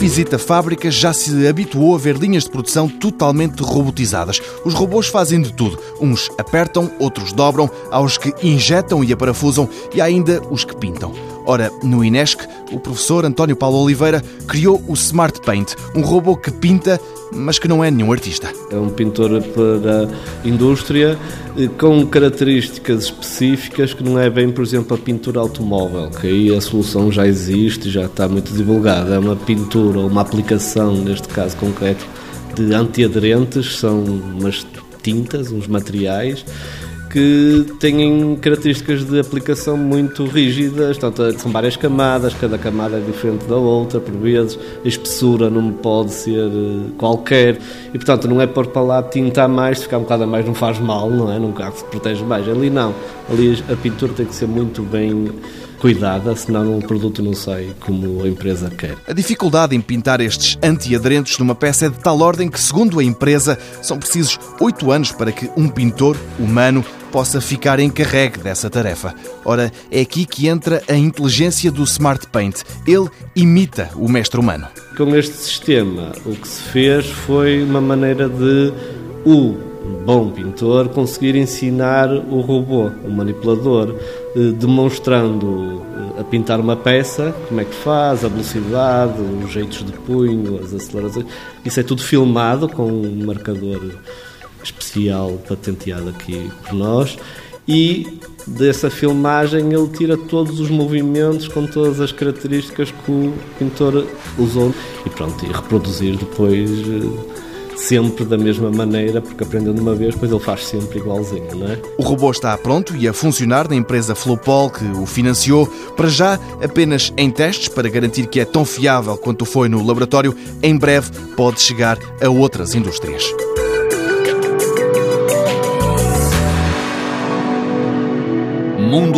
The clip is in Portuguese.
visita fábricas já se habituou a ver linhas de produção totalmente robotizadas. Os robôs fazem de tudo. Uns apertam, outros dobram, há os que injetam e aparafusam e há ainda os que pintam. Ora, no INESC, o professor António Paulo Oliveira criou o Smart Paint, um robô que pinta, mas que não é nenhum artista. É um pintor para a indústria eh, com características específicas que não é bem, por exemplo, a pintura automóvel, que aí a solução já existe, já está muito divulgada. É uma pintura, uma aplicação, neste caso concreto, de antiaderentes, são umas tintas, uns materiais que têm características de aplicação muito rígidas, portanto, são várias camadas, cada camada é diferente da outra, por vezes, a espessura não pode ser eh, qualquer, e portanto não é pôr para lá tinta a mais, ficar um bocado a mais não faz mal, não é? Num carro se protege mais. Ali não, ali a pintura tem que ser muito bem cuidada, senão o produto não sai como a empresa quer. A dificuldade em pintar estes antiaderentes numa peça é de tal ordem que, segundo a empresa, são precisos oito anos para que um pintor humano possa ficar encarregue dessa tarefa. Ora, é aqui que entra a inteligência do Smart Paint. Ele imita o mestre humano. Com este sistema, o que se fez foi uma maneira de o bom pintor conseguir ensinar o robô, o manipulador, eh, demonstrando eh, a pintar uma peça, como é que faz, a velocidade, os jeitos de punho, as acelerações. Isso é tudo filmado com um marcador especial patenteado aqui por nós e dessa filmagem ele tira todos os movimentos com todas as características que o pintor usou e pronto, e reproduzir depois eh, sempre da mesma maneira, porque aprendeu de uma vez, depois ele faz sempre igualzinho, não é? O robô está pronto e a funcionar na empresa Flowpol, que o financiou, para já apenas em testes, para garantir que é tão fiável quanto foi no laboratório, em breve pode chegar a outras indústrias.